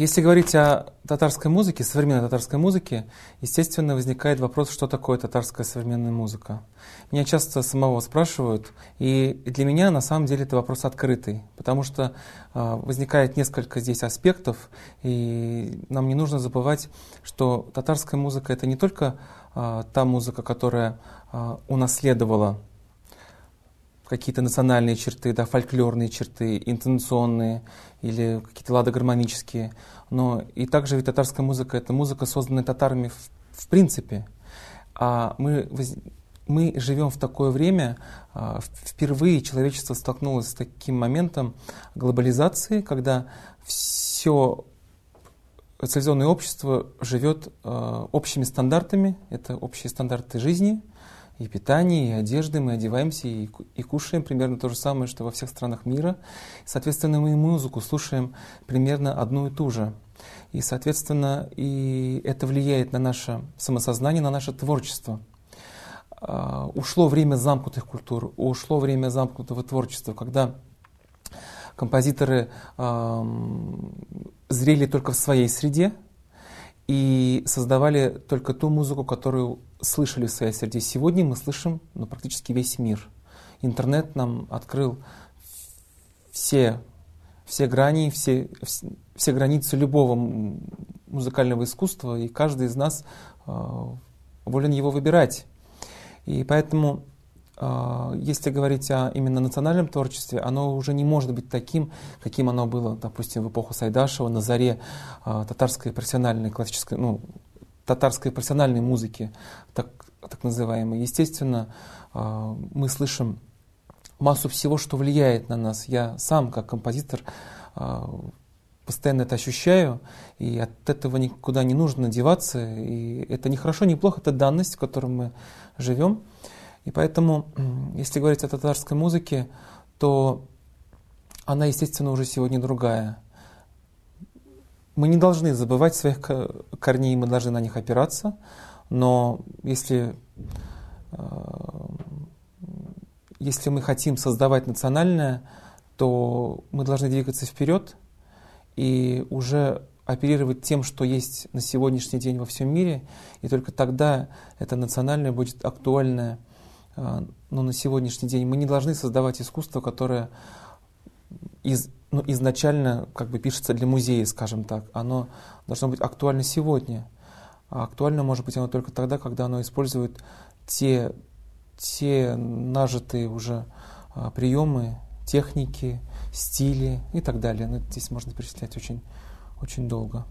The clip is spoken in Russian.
Если говорить о татарской музыке, современной татарской музыке, естественно, возникает вопрос, что такое татарская современная музыка. Меня часто самого спрашивают, и для меня на самом деле это вопрос открытый, потому что э, возникает несколько здесь аспектов, и нам не нужно забывать, что татарская музыка это не только э, та музыка, которая э, унаследовала какие-то национальные черты, да, фольклорные черты, интонационные или какие-то ладогармонические. Но и также ведь татарская музыка — это музыка, созданная татарами в, в принципе. А мы, мы живем в такое время, а, впервые человечество столкнулось с таким моментом глобализации, когда все цивилизованное общество живет э, общими стандартами, это общие стандарты жизни, и питание, и одежды, мы одеваемся и, и кушаем примерно то же самое, что во всех странах мира. Соответственно, мы и музыку слушаем примерно одну и ту же. И, соответственно, и это влияет на наше самосознание, на наше творчество. Uh, ушло время замкнутых культур, ушло время замкнутого творчества, когда композиторы uh, зрели только в своей среде, и создавали только ту музыку, которую слышали в своей среде. Сегодня мы слышим ну, практически весь мир. Интернет нам открыл все, все грани, все, все границы любого музыкального искусства, и каждый из нас э, волен его выбирать. И поэтому если говорить о именно национальном творчестве, оно уже не может быть таким, каким оно было, допустим, в эпоху Сайдашева, на заре а, татарской профессиональной классической, ну, татарской профессиональной музыки, так, так называемой. Естественно, а, мы слышим массу всего, что влияет на нас. Я сам, как композитор, постоянно это ощущаю, и от этого никуда не нужно деваться. И это не хорошо, не плохо, это данность, в которой мы живем. И поэтому, если говорить о татарской музыке, то она, естественно, уже сегодня другая. Мы не должны забывать своих корней, мы должны на них опираться, но если, э, если мы хотим создавать национальное, то мы должны двигаться вперед и уже оперировать тем, что есть на сегодняшний день во всем мире, и только тогда это национальное будет актуальное но на сегодняшний день мы не должны создавать искусство, которое из, ну, изначально как бы пишется для музея, скажем так. Оно должно быть актуально сегодня. А актуально может быть оно только тогда, когда оно использует те, те нажитые уже а, приемы, техники, стили и так далее. Но ну, здесь можно перечислять очень, очень долго.